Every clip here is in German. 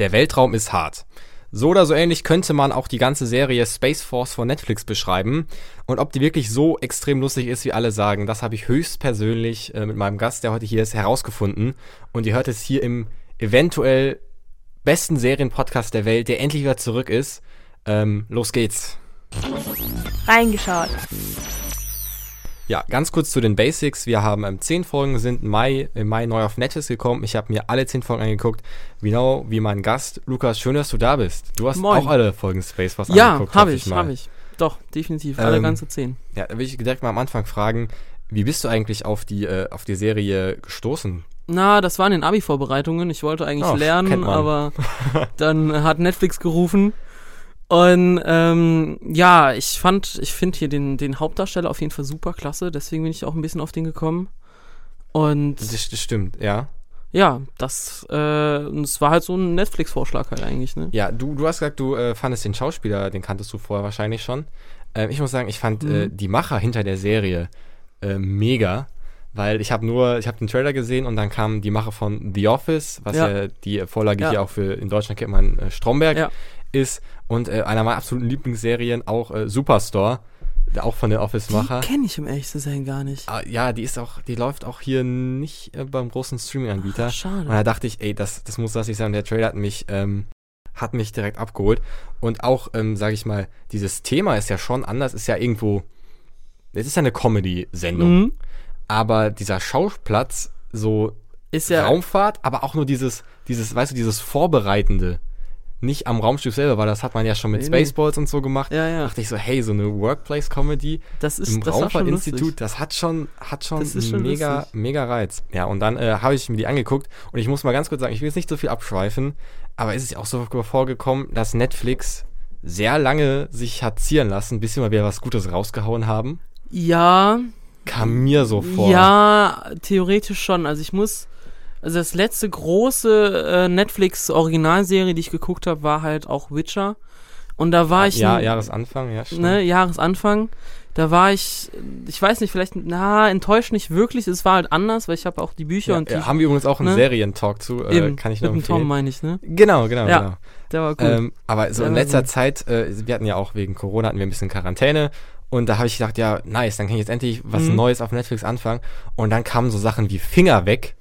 Der Weltraum ist hart. So oder so ähnlich könnte man auch die ganze Serie Space Force von Netflix beschreiben. Und ob die wirklich so extrem lustig ist, wie alle sagen, das habe ich höchstpersönlich äh, mit meinem Gast, der heute hier ist, herausgefunden. Und ihr hört es hier im eventuell besten Serienpodcast der Welt, der endlich wieder zurück ist. Ähm, los geht's. Reingeschaut. Ja, ganz kurz zu den Basics. Wir haben ähm, zehn Folgen, sind Mai, im Mai neu auf Netflix gekommen. Ich habe mir alle zehn Folgen angeguckt, genau wie mein Gast. Lukas, schön, dass du da bist. Du hast Moin. auch alle Folgen Space Force Ja, angeguckt. habe hoffe ich, habe ich. Doch, definitiv. Alle Ähm, ganze zehn. Ja, da will ich direkt mal am Anfang fragen, wie bist du eigentlich auf die, äh, auf die Serie gestoßen? Na, das waren in Abi-Vorbereitungen. Ich wollte eigentlich Oh, lernen, aber dann hat Netflix gerufen. Und ähm, ja, ich fand, ich finde hier den, den Hauptdarsteller auf jeden Fall super klasse, deswegen bin ich auch ein bisschen auf den gekommen. Und Das, das stimmt, ja. ja, das, äh, es war halt so ein Netflix-Vorschlag halt eigentlich, ne? Ja, du, du hast gesagt, du äh, fandest den Schauspieler, den kanntest du vorher wahrscheinlich schon. Ähm, ich muss sagen, ich fand äh, Mhm. die Macher hinter der Serie äh, mega, weil ich habe nur, ich habe den Trailer gesehen und dann kam die Macher von The Office, was ja, Ja. die Vorlage Ja. hier auch für in Deutschland kennt man äh, Stromberg Ja. Ist und äh, einer meiner absoluten Lieblingsserien auch äh, Superstore, auch von der Office-Macher. Die kenne ich im ehrlich zu sein gar nicht. Ah, ja, die ist auch, die läuft auch hier nicht äh, beim großen Streaming-Anbieter. Schade. Und da dachte ich, ey, das, das muss das nicht sein. Der Trailer hat mich, ähm, hat mich direkt abgeholt. Und auch, ähm, sage ich mal, dieses Thema ist ja schon anders, ist ja irgendwo, es ist ja eine Comedy-Sendung. Mhm. Aber dieser Schauplatz, so Ist ja, Raumfahrt, aber auch nur dieses, dieses, weißt du, dieses Vorbereitende. Nicht am Raumschiff selber, weil das hat man ja schon mit Nee, nee. Spaceballs und so gemacht. ja, ja. dachte ich so, hey, so eine Workplace-Comedy Das ist, im. Raumfahrtinstitut, das hat schon, hat schon, ist schon mega, lustig. mega Reiz. Ja, und dann äh, habe ich mir die angeguckt und ich muss mal ganz kurz sagen, ich will jetzt nicht so viel abschweifen, aber es ist ja auch so vorgekommen, dass Netflix sehr lange sich hat zieren lassen, bis sie mal wieder was Gutes rausgehauen haben. Ja, Kam mir so vor. Ja, theoretisch schon. Also ich muss, also das letzte große äh, Netflix-Originalserie, die ich geguckt habe, war halt auch Witcher. Und da war ich, ja, n- Jahresanfang, ja, stimmt. ne, Jahresanfang. Da war ich, ich weiß nicht, vielleicht, na, enttäuscht nicht wirklich. Es war halt anders, weil ich habe auch die Bücher Ja, und die, ja, haben wir übrigens auch einen ne? Serientalk zu, äh, eben, kann ich noch mit dem Tom empfehlen. meine ich, ne? Genau, genau, Ja, genau. Der war gut. Ähm, aber so Ja, in letzter. Zeit, äh, wir hatten ja auch wegen Corona, hatten wir ein bisschen Quarantäne. Und da habe ich gedacht, ja, nice, dann kann ich jetzt endlich was Mhm. Neues auf Netflix anfangen. Und dann kamen so Sachen wie Finger weg.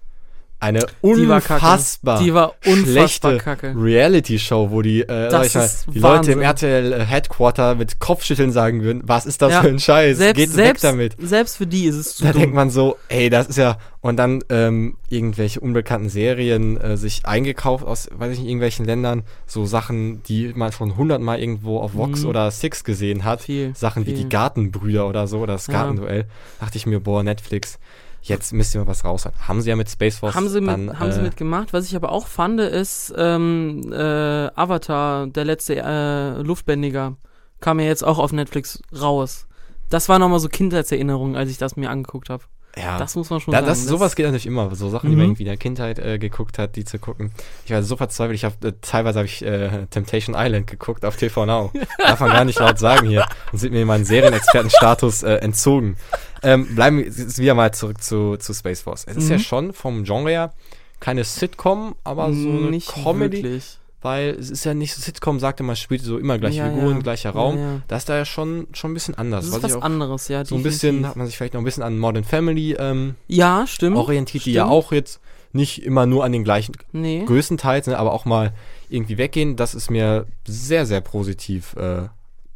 Eine Die war unfassbar Die war unfassbar schlechte. Reality-Show, wo die, äh, sag ich mal, die Leute im Wahnsinn. RTL äh, Headquarter mit Kopfschütteln sagen würden, was ist das Ja. für ein Scheiß? Selbst, Geht selbst, weg damit. selbst für die ist es zu Da dumm. denkt man so, ey, das ist ja, und dann ähm, irgendwelche unbekannten Serien äh, sich eingekauft aus, weiß ich nicht, irgendwelchen Ländern, so Sachen, die man schon hundertmal irgendwo auf Vox Mhm. oder Six gesehen hat. viel. Sachen wie viel. die Gartenbrüder oder so, oder das Ja. Gartenduell. Dachte ich mir, boah, Netflix, jetzt müsst ihr mal was raus. Haben sie ja mit Space Force Haben sie, mit, dann, haben sie äh, mitgemacht. Was ich aber auch fand, ist ähm, äh, Avatar, der letzte äh, Luftbändiger, kam ja jetzt auch auf Netflix raus. Das war nochmal so Kindheitserinnerungen, als ich das mir angeguckt habe. Ja. Das muss man schon Ja, sagen. das, sowas geht natürlich immer. So Sachen, die man Mhm. irgendwie in der Kindheit äh, geguckt hat, die zu gucken. Ich war so verzweifelt. Ich habe äh, teilweise habe ich äh, Temptation Island geguckt auf TV Now. Darf man gar nicht laut sagen hier. Und sind mir meinen Serienexpertenstatus äh, entzogen. Ähm, bleiben wir wieder mal zurück zu, zu Space Force. Es ist Mhm. ja schon vom Genre her keine Sitcom, aber so eine nicht Comedy. wirklich. Weil es ist ja nicht so Sitcom, sagte man, spielt so immer gleiche Ja, Figuren, ja. gleicher Raum. Ja. Das ist da ja schon, schon ein bisschen anders. Das was ist was auch anderes, ja. so ein bisschen, hat man sich vielleicht noch ein bisschen an Modern Family ähm, Ja, stimmt. orientiert, die ja stimmt. auch jetzt nicht immer nur an den gleichen Nee. größtenteils, ne, aber auch mal irgendwie weggehen. Das ist mir sehr, sehr positiv äh,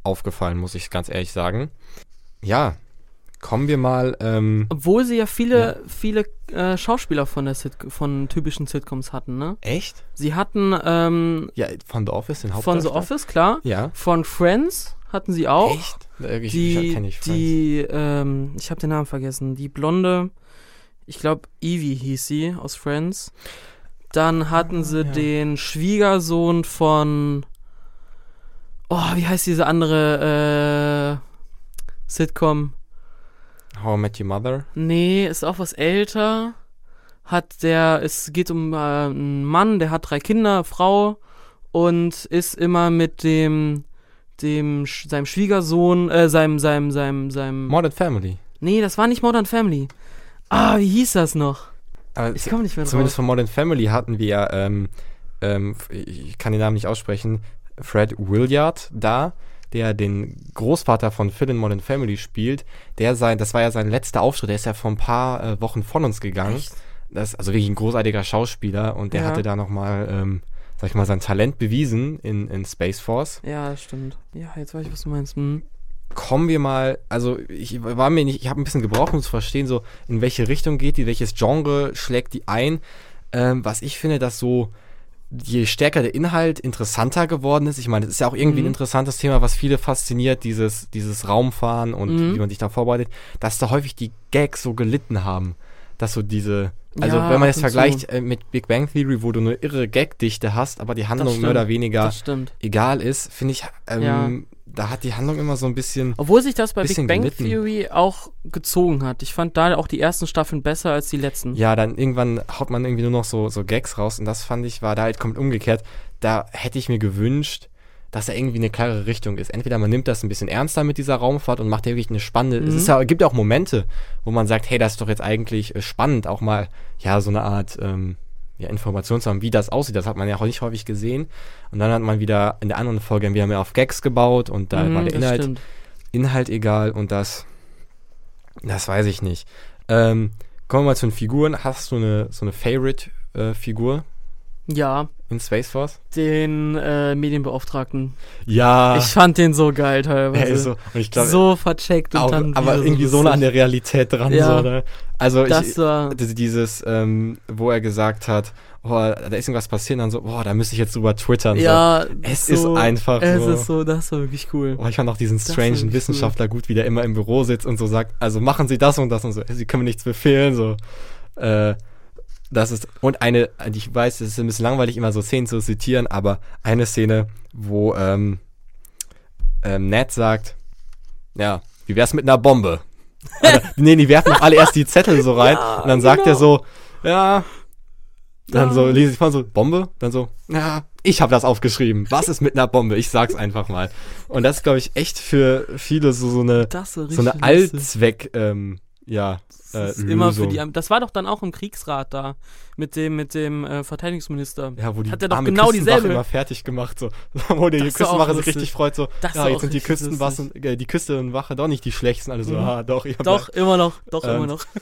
aufgefallen, muss ich ganz ehrlich sagen. Ja, kommen wir mal. Ähm, Obwohl sie ja viele, viele äh, Schauspieler von der Sit von typischen Sitcoms hatten, ne? echt? Sie hatten ähm, Ja, von The Office, den von The Hauptdarsteller? Office, klar. Ja. Von Friends hatten sie auch. Echt? Ich, die, ich die, ähm, ich habe den Namen vergessen. Die blonde, ich glaube Evie hieß sie aus Friends. Dann hatten sie Ah, ja. den Schwiegersohn von, oh, wie heißt diese andere äh, Sitcom? How I Met Your Mother. Nee, ist auch was älter. Hat der, es geht um äh, einen Mann, der hat drei Kinder, Frau und ist immer mit dem, dem, seinem Schwiegersohn, äh, seinem, seinem, seinem, seinem. Modern Family. Nee, das war nicht Modern Family. Ah, wie hieß das noch? Aber Ich komme nicht mehr drauf. Zumindest von Modern Family hatten wir ähm, ähm, ich kann den Namen nicht aussprechen, Fred Williard da, der den Großvater von Phil in Modern Family spielt. Der sein, das war ja sein letzter Auftritt, der ist ja vor ein paar äh, Wochen von uns gegangen. Echt? Das ist also wirklich ein großartiger Schauspieler und der Ja. hatte da nochmal, ähm, sag ich mal, sein Talent bewiesen in, in Space Force. Ja, stimmt. Ja, jetzt weiß ich, was du meinst. Hm. kommen wir mal, also ich war mir nicht, ich habe ein bisschen gebraucht, um zu verstehen, so in welche Richtung geht die, welches Genre schlägt die ein. Ähm, was ich finde, dass so je stärker der Inhalt interessanter geworden ist. Ich meine, es ist ja auch irgendwie Mhm. ein interessantes Thema, was viele fasziniert, dieses, dieses Raumfahren und Mhm. wie man sich da vorbereitet, dass da häufig die Gags so gelitten haben. Dass so diese, also Ja, wenn man und vergleicht äh, mit Big Bang Theory, wo du eine irre Gagdichte hast, aber die Handlung mehr oder weniger Das egal ist, finde ich, ähm. Da hat die Handlung immer so ein bisschen Obwohl sich das bei Big Bang gelitten. Theory auch gezogen hat. Ich fand da auch die ersten Staffeln besser als die letzten. Ja, dann irgendwann haut man irgendwie nur noch so, so Gags raus und das fand ich, war da halt komplett umgekehrt. Da hätte ich mir gewünscht, dass da irgendwie eine klare Richtung ist. Entweder man nimmt das ein bisschen ernster mit dieser Raumfahrt und macht ja wirklich eine spannende. Es Mhm. ist ja, gibt ja auch Momente, wo man sagt, hey, das ist doch jetzt eigentlich äh, spannend, auch mal, ja, so eine Art ähm, ja, Information zu haben, wie das aussieht. Das hat man ja auch nicht häufig gesehen. Und dann hat man wieder in der anderen Folge, wir haben ja auf Gags gebaut und da Mhm, war der Inhalt stimmt. Inhalt egal und das, das weiß ich nicht. Ähm, kommen wir mal zu den Figuren. Hast du eine, so eine Favorite-Figur Ja, in Space Force? den äh, Medienbeauftragten. Ja, Ich fand den so geil teilweise. ist so, glaube, so vercheckt und auch, dann aber irgendwie so nah an der Realität dran. Ja. So, ne? Also Das ich, war dieses, ähm, wo er gesagt hat, oh, da ist irgendwas passiert, dann so, boah, da müsste ich jetzt drüber twittern. So. ja, Es so, ist einfach Es so. ist so, das war wirklich cool. Oh, ich fand auch diesen strangen Wissenschaftler gut, wie der immer im Büro sitzt und so sagt, also machen Sie das und das und so, Sie können mir nichts befehlen, so. Äh, das ist, und eine, ich weiß, es ist ein bisschen langweilig, immer so Szenen zu zitieren, aber eine Szene, wo ähm, ähm, Ned sagt, ja, wie wär's mit einer Bombe? Oder, nee, die werfen doch alle erst die Zettel so rein Ja, und dann sagt er genau. so, ja, dann Ja. so lese ich mal so, Bombe? Dann so, ja, ich habe das aufgeschrieben. Was ist mit einer Bombe? Ich sag's einfach mal. Und das ist, glaube ich, echt für viele so, so eine, so eine. Allzweck, ähm, ja, äh, Das ist immer für die, das war doch dann auch im Kriegsrat da mit dem mit dem äh, Verteidigungsminister. ja, wo die hat er doch genau dieselbe- immer fertig gemacht, so. Wo auch Küstenwache sich richtig freut, so. Das ja, jetzt auch sind die Küstenwachen, äh, die Küstenwache doch nicht die schlechtesten. Alle so, Mhm. ah, doch, ihr Doch immer noch, doch Ähm, immer noch.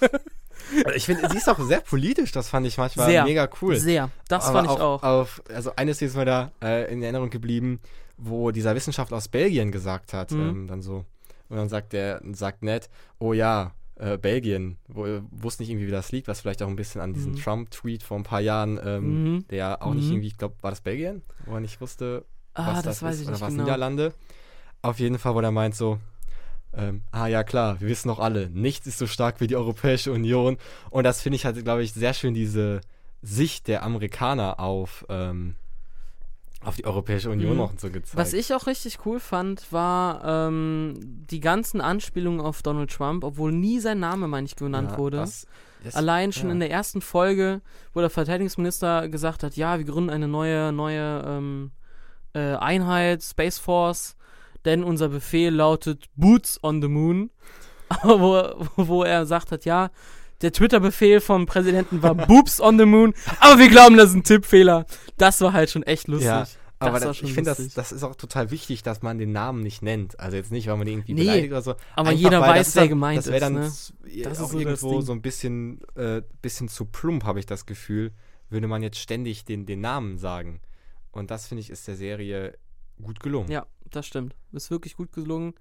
Ich finde, sie ist auch sehr politisch, das fand ich manchmal Sehr. mega cool. Sehr. Das Aber fand ich auch. Auf, also eines ist mir da äh, in Erinnerung geblieben, wo dieser Wissenschaftler aus Belgien gesagt hat, Mhm. ähm, dann so, und dann sagt der, sagt Ned, oh ja, äh, Belgien, wo, wusste nicht irgendwie, wie das liegt, was vielleicht auch ein bisschen an diesem Mhm. Trump-Tweet vor ein paar Jahren, ähm, Mhm. der auch nicht Mhm. irgendwie, ich glaube, war das Belgien, wo er nicht wusste, Ah, was das, das, weiß ist, ich oder es genau. Niederlande? Auf jeden Fall, wo er meint so, ähm, ah ja klar, wir wissen doch alle, nichts ist so stark wie die Europäische Union. Und das finde ich halt, glaube ich, sehr schön, diese Sicht der Amerikaner auf, ähm, auf die Europäische Union Mhm. noch so gezeigt. Was ich auch richtig cool fand, war ähm, die ganzen Anspielungen auf Donald Trump, obwohl nie sein Name, meine ich, genannt Ja, wurde. das ist- Allein schon ja. in der ersten Folge, wo der Verteidigungsminister gesagt hat, ja, wir gründen eine neue, neue ähm, äh, Einheit, Space Force, denn unser Befehl lautet Boots on the Moon. Wo, wo er sagt hat, ja, der Twitter-Befehl vom Präsidenten war Boobs on the Moon, aber wir glauben, das ist ein Tippfehler. Das war halt schon echt lustig. Ja, aber Das das, ich finde, das, das ist auch total wichtig, dass man den Namen nicht nennt. Also jetzt nicht, weil man den irgendwie Nee, beleidigt oder so. aber Einfach, jeder weiß, das ist wer gemeint das wär ist, dann ne? Das ist auch so das irgendwo so ein bisschen, äh, bisschen zu plump, habe ich das Gefühl, würde man jetzt ständig den, den Namen sagen. Und das, finde ich, ist der Serie gut gelungen. Ja, das stimmt. Ist wirklich gut gelungen,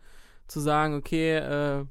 zu sagen, okay, äh,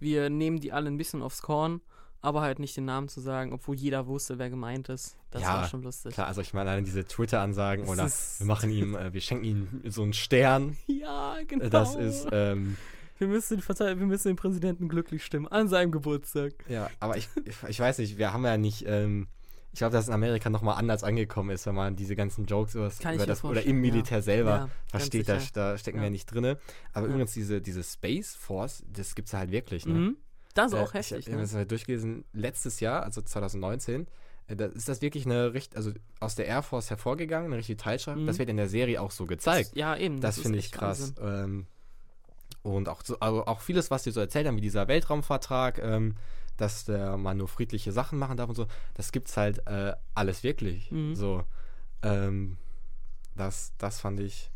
wir nehmen die alle ein bisschen aufs Korn, aber halt nicht den Namen zu sagen, obwohl jeder wusste, wer gemeint ist. Das Ja, war schon lustig. Klar, also ich meine, allein diese Twitter-Ansagen oder wir machen ihm, äh, wir schenken ihm so einen Stern. Ja, genau. Das ist, ähm, wir, müssen den Partei wir müssen den Präsidenten glücklich stimmen an seinem Geburtstag. ja, aber ich, ich, weiß nicht, wir haben ja nicht, ähm, ich glaube, dass in Amerika nochmal anders angekommen ist, wenn man diese ganzen Jokes über über das oder im ja. Militär selber Ja, versteht, da, da stecken wir Ja. ja nicht drinne. Aber Ja. übrigens, diese, diese Space Force, das gibt es halt wirklich, ne? Mhm. Das ist Äh, auch heftig. Ich habe ne? das mal durchgelesen, letztes Jahr, also 2019, äh, da ist das wirklich eine Richt also aus der Air Force hervorgegangen, eine richtige Teilschaft. Mhm. Das wird in der Serie auch so gezeigt. ja, eben. Das, ist finde ich krass. Ähm, und auch, so, also auch vieles, was die so erzählt haben, wie dieser Weltraumvertrag, ähm, dass der man nur friedliche Sachen machen darf und so, das gibt's halt äh, alles wirklich. Mhm. So. Ähm, das, das fand ich,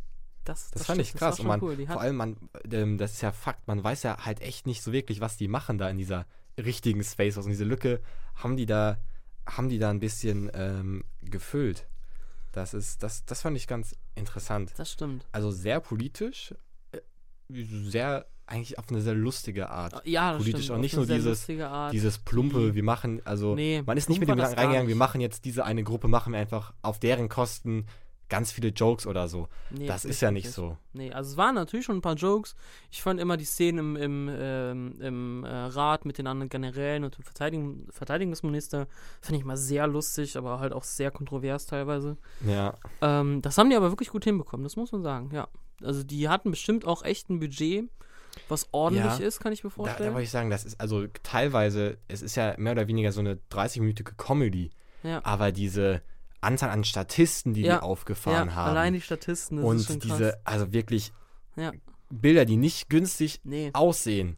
Das, das, das fand stimmt, ich krass. Und man, cool. Vor allem, man, ähm, das ist ja Fakt, man weiß ja halt echt nicht so wirklich, was die machen da in dieser richtigen Space Force. Und diese Lücke haben die da, haben die da ein bisschen ähm, gefüllt. Das ist, das, das fand ich ganz interessant. das stimmt. Also sehr politisch, äh, sehr, eigentlich auf eine sehr lustige Art. Ja, das Politisch stimmt. auch nicht nur dieses- lustige Art. Dieses plumpe, wir machen, also Nee, man ist nicht mit dem Gedanken reingegangen, wir machen jetzt diese eine Gruppe, machen wir einfach auf deren Kosten ganz viele Jokes oder so. Nee, das ist ja nicht wirklich. so. Nee, also es waren natürlich schon ein paar Jokes. Ich fand immer die Szenen im, im, ähm, im äh, Rat mit den anderen Generälen und dem Verteidigung, Verteidigungsminister, fand ich mal sehr lustig, aber halt auch sehr kontrovers teilweise. Ja. Ähm, das haben die aber wirklich gut hinbekommen, das muss man sagen, ja. Also die hatten bestimmt auch echt ein Budget, was ordentlich Ja. ist, kann ich mir Da, da vorstellen. wollte ich sagen, das ist also teilweise, es ist ja mehr oder weniger so eine 30-minütige Comedy, ja. aber diese Anzahl an Statisten, die Ja. die aufgefahren ja, haben allein die Statisten, das ist schon und krass. diese, also wirklich Ja. Bilder, die nicht günstig Nee. aussehen,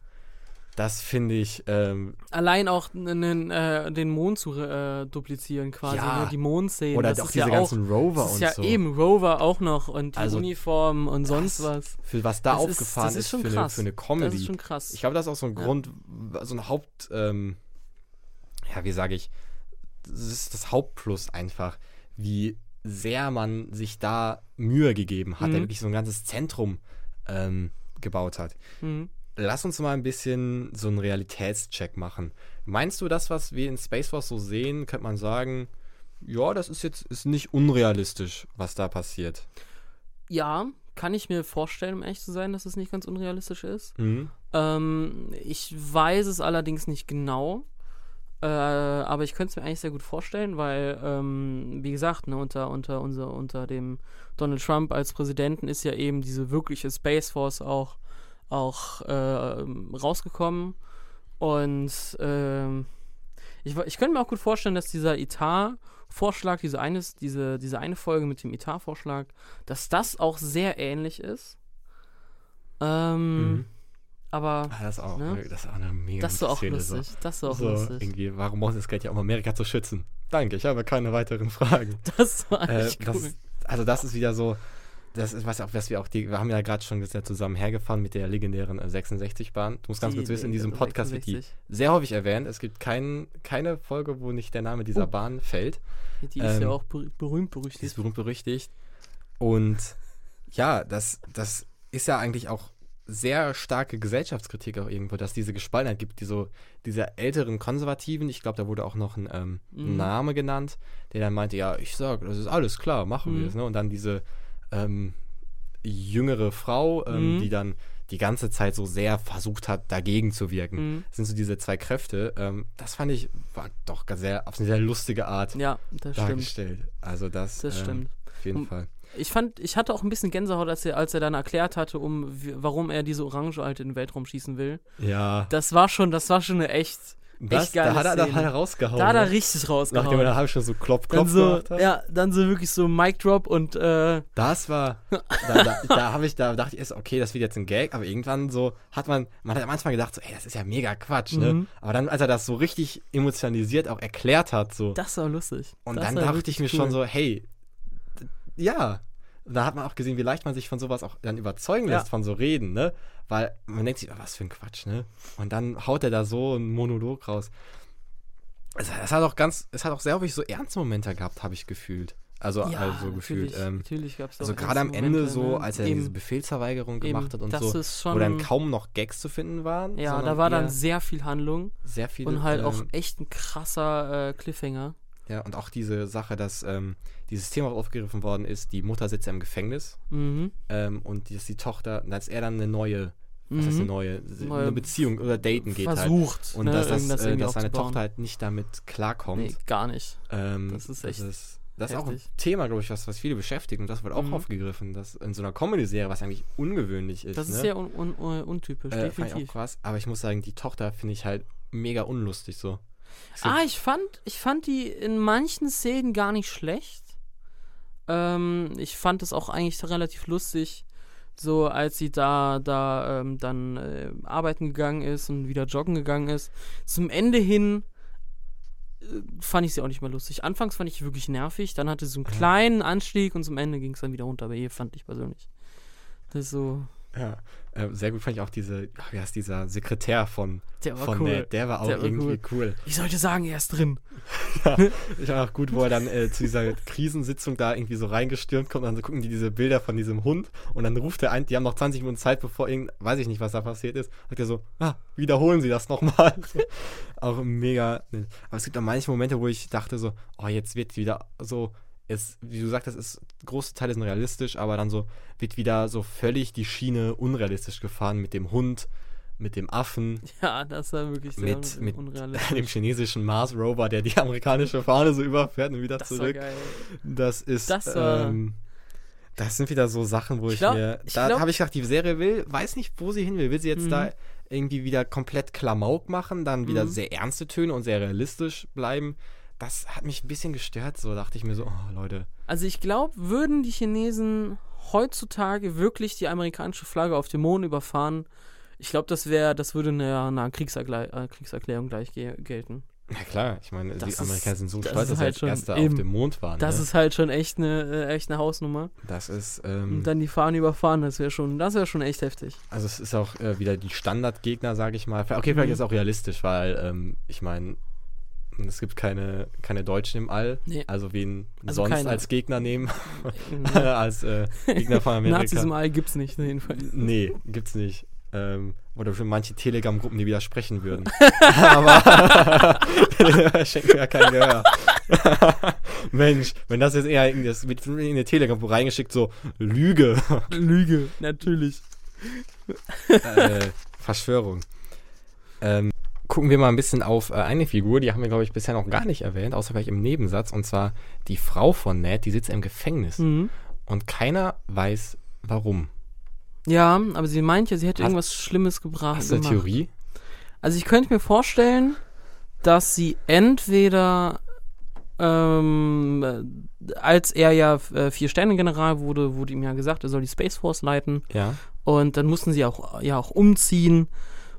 das finde ich, ähm, Allein auch äh, den Mond zu äh, duplizieren quasi, Ja. ne? die Mondszenen. oder das auch ist diese ja ganzen Rover Das ist und ja so. eben Rover auch noch und die Also, Uniformen und sonst das- was. Für was da Das ist- aufgefahren das ist, ist schon für, eine, krass. für eine Das Comedy. ist schon krass. Ich glaube, das ist auch so ein Ja. Grund, so ein Haupt, ähm, ja, wie sage ich, das ist das Hauptplus einfach, wie sehr man sich da Mühe gegeben hat, der Mhm. wirklich so ein ganzes Zentrum ähm, gebaut hat. Mhm. Lass uns mal ein bisschen so einen Realitätscheck machen. Meinst du, das, was wir in Space Force so sehen, könnte man sagen, ja, das ist jetzt ist nicht unrealistisch, was da passiert? Ja, kann ich mir vorstellen, um ehrlich zu sein, dass es nicht ganz unrealistisch ist. Mhm. Ähm, ich weiß es allerdings nicht genau. Äh, aber ich könnte es mir eigentlich sehr gut vorstellen, weil, ähm, wie gesagt, ne, unter, unter, unser, unter dem Donald Trump als Präsidenten ist ja eben diese wirkliche Space Force auch, auch äh, rausgekommen. Und ähm, ich, ich könnte mir auch gut vorstellen, dass dieser Etat-Vorschlag, diese eine, diese, diese eine Folge mit dem Etat-Vorschlag, dass das auch sehr ähnlich ist. Ähm, Mhm. Aber Ah, das, ist auch, Ne? das ist auch eine mega das ist auch Szene, lustig. So. Das ist auch so, lustig. irgendwie, warum muss das Geld ja um Amerika zu schützen? Danke, ich habe keine weiteren Fragen. Das war Äh, echt das, cool. also das ist wieder so, das ist was was wir auch, die, wir haben ja gerade schon zusammen hergefahren mit der legendären äh, 66-Bahn. Du musst ganz Die kurz wissen, in diesem legendäre Podcast wird die 66. sehr häufig erwähnt. Es gibt kein, keine Folge, wo nicht der Name dieser Oh. Bahn fällt. Die ist ja ähm, auch ber berühmt Die ist berüchtigt. berühmt berüchtigt. Und ja, das, das ist ja eigentlich auch sehr starke Gesellschaftskritik auch irgendwo, dass diese Gespaltenheit gibt, die so, diese älteren Konservativen, ich glaube, da wurde auch noch ein ähm, Mhm. Name genannt, der dann meinte, ja, ich sag, das ist alles klar, machen wir Mhm. es, ne? Und dann diese ähm, jüngere Frau, ähm, Mhm. die dann die ganze Zeit so sehr versucht hat, dagegen zu wirken. Mhm. Das sind so diese zwei Kräfte. Ähm, das fand ich, war doch sehr, auf eine sehr lustige Art Ja, das stimmt. dargestellt. Also das, Das ähm, stimmt. auf jeden Um- Fall. Ich fand, ich hatte auch ein bisschen Gänsehaut, als er, als er dann erklärt hatte, um warum er diese Orange halt in den Weltraum schießen will. Ja, Das war schon, das war schon eine echt, das, echt geile da hat er, da hat er rausgehauen. da hat er ne? richtig Nachdem er rausgehauen. da habe ich schon so klopf, Dann klopf so, gemacht hat. ja, dann so wirklich so Mic Drop und äh, Das war, da, da, da habe ich, da dachte ich erst, okay, das wird jetzt ein Gag, aber irgendwann so hat man, man hat am Anfang gedacht, so, ey, das ist ja mega Quatsch, ne? Mhm. Aber dann, als er das so richtig emotionalisiert auch erklärt hat, so, das war lustig. und das dann dachte ich mir cool. schon so, hey, ja. Da hat man auch gesehen, wie leicht man sich von sowas auch dann überzeugen Ja. lässt, von so Reden, ne? Weil man denkt sich, oh, was für ein Quatsch, ne? Und dann haut er da so einen Monolog raus. Es, es hat auch ganz, es hat auch sehr häufig so ernste Momente gehabt, habe ich gefühlt. Also, ja, also gefühlt. natürlich, Ähm, natürlich gab's also auch gerade am Ende Momente, so, ne? als er Eben, diese Befehlsverweigerung gemacht hat und so, schon, wo dann kaum noch Gags zu finden waren. ja, da war dann sehr viel Handlung sehr viele. und halt auch ähm, echt ein krasser äh, Cliffhanger. Ja, und auch diese Sache, dass ähm, dieses Thema aufgegriffen worden ist, die Mutter sitzt ja im Gefängnis Mhm. ähm, und dass die Tochter, als er dann eine neue, was heißt eine Mhm. neue, Neue- eine Beziehung oder daten geht halt. Versucht, Und ne, dass, das, äh, dass seine. Tochter halt nicht damit klarkommt. Nee, gar nicht. Ähm, Das ist echt Das ist, das ist auch ein. Thema, glaube ich, was, was viele beschäftigt und das wird auch Mhm. aufgegriffen, dass in so einer Comedy-Serie, was eigentlich ungewöhnlich ist. Das ne? ist sehr un un un untypisch, Äh, fand ich auch definitiv. krass, aber ich muss sagen, die Tochter finde ich halt mega unlustig so. So Ah, ich fand, ich fand die in manchen Szenen gar nicht schlecht. Ähm, ich fand es auch eigentlich relativ lustig, so als sie da, da ähm, dann äh, arbeiten gegangen ist und wieder joggen gegangen ist. Zum Ende hin fand ich sie auch nicht mehr lustig. Anfangs fand ich wirklich nervig, dann hatte sie so einen kleinen Anstieg und zum Ende ging es dann wieder runter, aber hier fand ich persönlich. Das ist so. Ja, äh, sehr gut fand ich auch diese, ach, wie heißt dieser Sekretär von, Der war von cool. Ned, der war auch Der war irgendwie cool. Ich sollte sagen, er ist drin. Ich war auch gut, wo er dann äh, zu dieser Krisensitzung da irgendwie so reingestürmt kommt und dann gucken die diese Bilder von diesem Hund und dann ruft er ein, die haben noch 20 Minuten Zeit, bevor irgend, weiß ich nicht, was da passiert ist, sagt er so, ah, wiederholen Sie das nochmal. So, auch mega, aber es gibt auch manche Momente, wo ich dachte so, oh, jetzt wird wieder so, es, wie du sagtest, ist, große Teile sind realistisch, aber dann so, wird wieder so völlig die Schiene unrealistisch gefahren mit dem Hund, mit dem Affen, Ja, das war wirklich sehr mit, mit dem chinesischen Mars Rover, der die amerikanische Fahne so überfährt und wieder Das war zurück. geil. Das ist. Das war- ähm, das sind wieder so Sachen, wo ich, Ich glaub- mir. ich Da glaub- habe ich gedacht, die Serie will, weiß nicht, wo sie hin will. Will sie jetzt Mhm. da irgendwie wieder komplett Klamauk machen, dann wieder Mhm. sehr ernste Töne und sehr realistisch bleiben? Das hat mich ein bisschen gestört. So dachte ich mir so, oh Leute. Also ich glaube, würden die Chinesen heutzutage wirklich die amerikanische Flagge auf dem Mond überfahren, ich glaube, das wäre, das würde einer, einer Kriegserklä äh, Kriegserklärung gleich ge gelten. Ja klar, ich meine, Das die Amerikaner sind so stolz, dass sie halt als Erster auf dem Mond waren. Das ne? ist halt schon echt eine, äh, echt eine Hausnummer. das ist, ähm, Und dann die Fahne überfahren, das wäre schon, das wäre schon echt heftig. Also es ist auch äh, wieder die Standardgegner, sage ich mal. Okay, vielleicht Mhm. ist es auch realistisch, weil ähm, ich meine, es gibt keine, keine Deutschen im All. Nee. Also wen Also sonst keine. als Gegner nehmen, als äh, Gegner von Amerika. Nazis im All gibt's nicht, jedenfalls. Nee, gibt's nicht. Ähm, oder für manche Telegram-Gruppen, die widersprechen würden. Aber schenken mir ja kein Gehör. Mensch, wenn das jetzt eher in, das in eine Telegram reingeschickt, so Lüge. Lüge, natürlich. äh, Verschwörung. Ähm, gucken wir mal ein bisschen auf äh, eine Figur, die haben wir, glaube ich, bisher noch gar nicht erwähnt, außer vielleicht im Nebensatz, und zwar die Frau von Ned, die sitzt im Gefängnis. Mhm. Und keiner weiß, warum. Ja, aber sie meint ja, sie hätte Hast- irgendwas Schlimmes gebracht. Hast du eine gemacht. Theorie? Also ich könnte mir vorstellen, dass sie entweder ähm, äh, als er ja äh, Vier-Sterne-General wurde, wurde ihm ja gesagt, er soll die Space Force leiten. Ja. Und dann mussten sie auch, ja auch umziehen.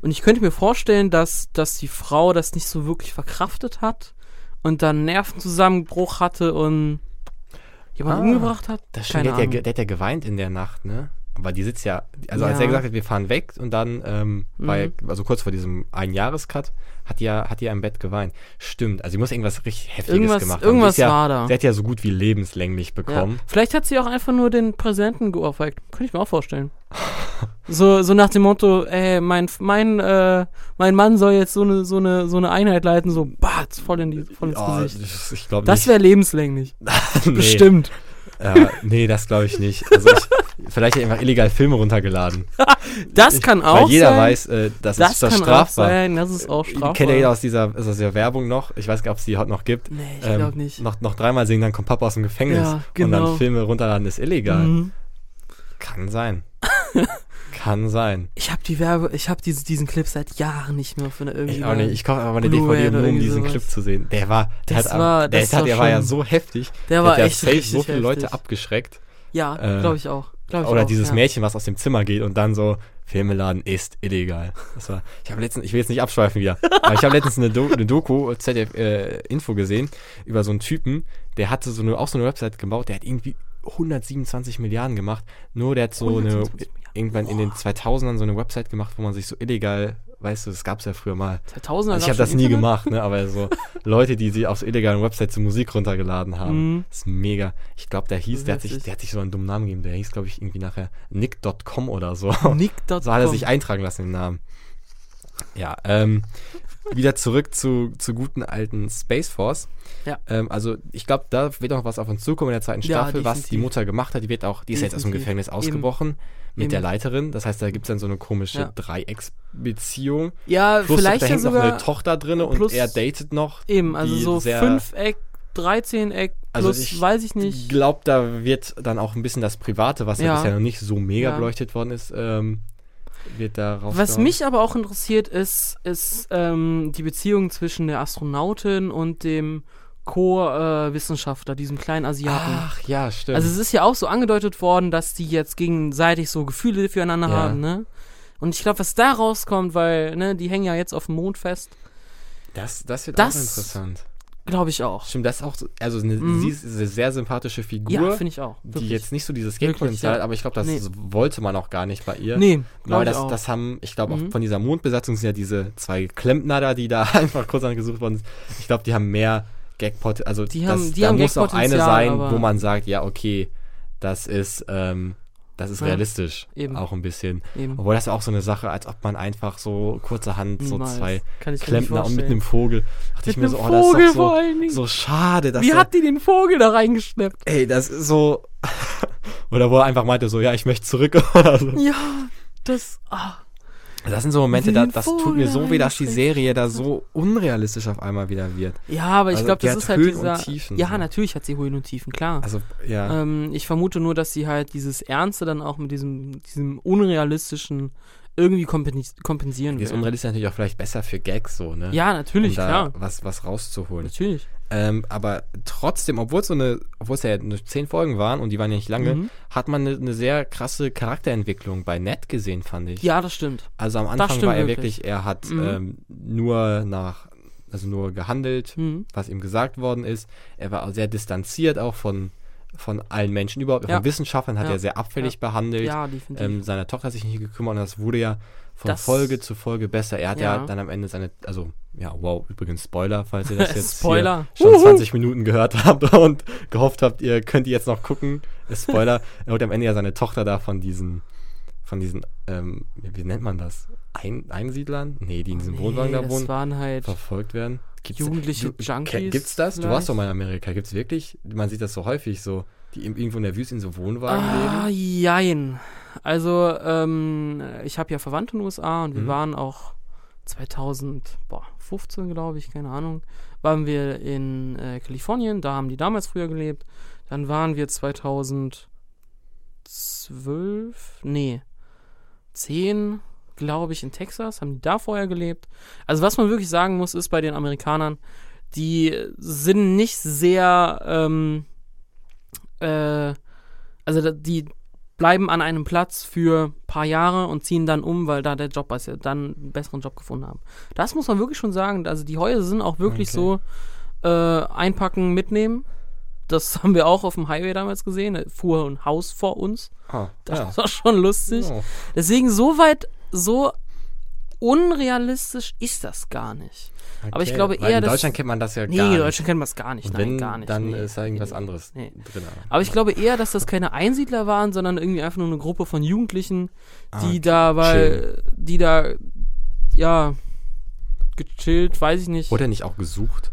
Und ich könnte mir vorstellen, dass, dass die Frau das nicht so wirklich verkraftet hat und dann Nervenzusammenbruch hatte und jemanden Ah, umgebracht hat. Das stimmt, der, hat ja, der hat ja geweint in der Nacht, ne? Aber die sitzt ja, also als Ja. er gesagt hat, wir fahren weg und dann, ähm, Mhm. also kurz vor diesem Einjahrescut, hat die ja, hat die ja im Bett geweint. Stimmt, also sie muss irgendwas richtig Heftiges Irgendwas- gemacht haben. irgendwas ja, war da. Sie hat ja so gut wie lebenslänglich Ja. bekommen. Vielleicht hat sie auch einfach nur den Präsidenten geohrfeigt. Könnte ich mir auch vorstellen. so, so nach dem Motto, ey, mein, mein, äh, mein Mann soll jetzt so eine, so eine, so eine Einheit leiten, so batz, voll, in die, voll ins Oh, Gesicht. das- ich glaube Das wäre lebenslänglich. nee. Bestimmt. Ja, nee, das glaube ich nicht. Also ich, vielleicht hat er einfach illegal Filme runtergeladen. Das kann auch Weil jeder sein. weiß, äh, das, das ist das kann auch strafbar. sein, das ist auch strafbar. Kennt ja jeder aus dieser, aus dieser Werbung noch. Ich weiß gar nicht, ob es die heute noch gibt. Nee, ich Ähm, glaube nicht. Noch, noch dreimal singen, dann kommt Papa aus dem Gefängnis. Ja, Und genau. dann Filme runterladen ist illegal. Mhm. Kann sein. Kann sein. Ich habe die Werbe, ich habe diesen, diesen Clip seit Jahren nicht mehr von irgendwie. Ich auch nicht. Ich kaufe aber eine DVD, nur um diesen sowas. Clip zu sehen. Der war, der Das hat, war- der, das hat, war der war ja so heftig. der war hat ja echt so viele Leute heftig. abgeschreckt. Ja, Äh, glaube ich auch. Oder auch, dieses ja. Mädchen, was aus dem Zimmer geht und dann so, Filme laden ist illegal. Das war, ich habe letztens, ich will jetzt nicht abschweifen wieder, aber ich habe letztens eine, Do eine Doku, ZDF äh, Info gesehen, über so einen Typen, der hatte so eine, auch so eine Website gebaut, der hat irgendwie 127 Milliarden gemacht. Nur der hat so eine, 127 Milliarden. irgendwann in den 2000ern so eine Website gemacht, wo man sich so illegal, weißt du, das gab's ja früher mal. 2000 Also ich habe das nie gemacht, ne, aber so Leute, die sie auf so illegalen Websites so Musik runtergeladen haben. Mhm. Ist mega. Ich glaube, der hieß, der hat, sich, der hat sich so einen dummen Namen gegeben. Der hieß, glaube ich, irgendwie nachher nick.com oder so. Nick.com. So hat er sich eintragen lassen, den Namen. Ja, ähm, wieder zurück zu, zu guten alten Space Force. Ja. Ähm, also ich glaube, da wird noch was auf uns zukommen in der zweiten Ja, Staffel, was die. Mutter gemacht hat. Die wird auch, die ist jetzt aus dem. Gefängnis Eben. ausgebrochen mit Eben. der Leiterin. Das heißt, da gibt es dann so eine komische Ja. Dreiecksbeziehung. Ja, Plus vielleicht da ja hängt noch sogar. eine Tochter drin und er datet noch. Eben, also so Fünfeck, 13-Eck, Also plus, ich weiß ich Ich nicht. glaube, da wird dann auch ein bisschen das Private, was ja, Ja. bisher noch nicht so mega Ja. beleuchtet worden ist, ähm, wird da raus. Was mich aber auch interessiert, ist, ist ähm, die Beziehung zwischen der Astronautin und dem Co-Wissenschaftler, diesem kleinen Asiaten. Ach ja, stimmt. Also es ist ja auch so angedeutet worden, dass die jetzt gegenseitig so Gefühle füreinander Ja. haben, ne? Und ich glaube, was da rauskommt, weil, ne, die hängen ja jetzt auf dem Mond fest, das, das wird das- auch interessant. Glaube ich auch. Stimmt, das ist auch, so, also eine, Mhm. sie ist eine sehr sympathische Figur, Ja, finde ich auch. die Wirklich. jetzt nicht so dieses Wirklich, Gag-Potenzial ja. hat, aber ich glaube, das Nee. wollte man auch gar nicht bei ihr. Nee, Weil glaube das, auch. das haben, ich glaube, Mhm. auch von dieser Mondbesatzung sind ja diese zwei Klempner da, die da einfach kurz angesucht worden sind. Ich glaube, die haben mehr Gag-Potenzial. Also, Die das, haben- die da muss auch eine sein, wo man sagt, ja, okay, das ist, ähm, das ist Ja, realistisch. eben. Auch ein bisschen. Eben. Obwohl das ist auch so eine Sache, als ob man einfach so kurzerhand so Niemals. zwei ich mir nicht Klempner und mit einem Vogel. Dachte ich Mit mir so, oh, das Vogel ist doch so, so schade. Dass Wie er- hat die den Vogel da reingeschleppt? Ey, das ist so. Oder wo er einfach meinte, so, ja, ich möchte zurück oder so. Ja, das. Ah. Das sind so Momente, da, das tut mir so weh, dass die. Serie da so unrealistisch auf einmal wieder wird. Ja, aber ich Also, glaube, das ist halt Höhen und dieser. Tiefen, ja, so. natürlich hat sie Höhen und Tiefen, klar. Also, ja. Ähm, ich vermute nur, dass sie halt dieses Ernste dann auch mit diesem, diesem unrealistischen irgendwie kompen- kompensieren die ist will. unrealistisch natürlich auch vielleicht besser für Gags so, ne? Ja, natürlich, um klar. was, was rauszuholen. Natürlich. Ähm, aber trotzdem, obwohl es so eine, obwohl es ja nur zehn Folgen waren und die waren ja nicht lange, Mhm. hat man eine, eine sehr krasse Charakterentwicklung bei Ned gesehen, fand ich. Ja, das stimmt. Also am Anfang war er wirklich. wirklich, er hat Mhm. ähm, nur nach, also nur gehandelt, Mhm. was ihm gesagt worden ist. Er war auch sehr distanziert auch von, von allen Menschen überhaupt. Ja. Von Wissenschaftlern hat Ja. er sehr abfällig behandelt. Ja, definitiv. Ähm, seiner Tochter hat sich nicht gekümmert und das wurde ja von Das- Folge zu Folge besser. Er hat ja. Ja. dann am Ende seine, also ja, wow, übrigens Spoiler, falls ihr das jetzt schon Uhu. 20 Minuten gehört habt und gehofft habt, ihr könnt die jetzt noch gucken. Spoiler, er holt am Ende ja seine Tochter da von diesen, von diesen, ähm, wie nennt man das? Ein, Einsiedlern? Nee, die in diesem Wohnwagen da wohnen, waren halt verfolgt werden. Gibt's, jugendliche du- Junkies. Gibt's das? Du vielleicht. warst doch mal in Amerika. Gibt's wirklich? Man sieht das so häufig so, die irgendwo in der Wüste in so Wohnwagen leben. Ah, jein. Also, ähm, ich habe ja Verwandte in den USA und wir Mhm. waren auch 2015, glaube ich, keine Ahnung, waren wir in äh, Kalifornien, da haben die damals früher gelebt. Dann waren wir 2012, nee, 10, glaube ich, in Texas, haben die da vorher gelebt. Also, was man wirklich sagen muss, ist bei den Amerikanern, die sind nicht sehr, ähm, äh, also die bleiben an einem Platz für ein paar Jahre und ziehen dann um, weil da der Job, also dann einen besseren Job gefunden haben. Das muss man wirklich schon sagen. Also die Häuser sind auch wirklich Okay. so äh, einpacken, mitnehmen. Das haben wir auch auf dem Highway damals gesehen. Da fuhr ein Haus vor uns. Ah, Das ja. war schon lustig. Oh. Deswegen so weit, so unrealistisch ist das gar nicht. Aber ich Okay, glaube weil eher, in dass- Deutschland kennt man das ja Nee, gar in nicht. Deutschland kennt man es gar nicht. Nein, wenn, gar nicht. dann nee. ist da irgendwas Nee. anderes Nee. drin. Aber ich glaube eher, dass das keine Einsiedler waren, sondern irgendwie einfach nur eine Gruppe von Jugendlichen, Ah, die okay. da, weil, die da, ja, gechillt, weiß ich nicht. Wurde er nicht auch gesucht?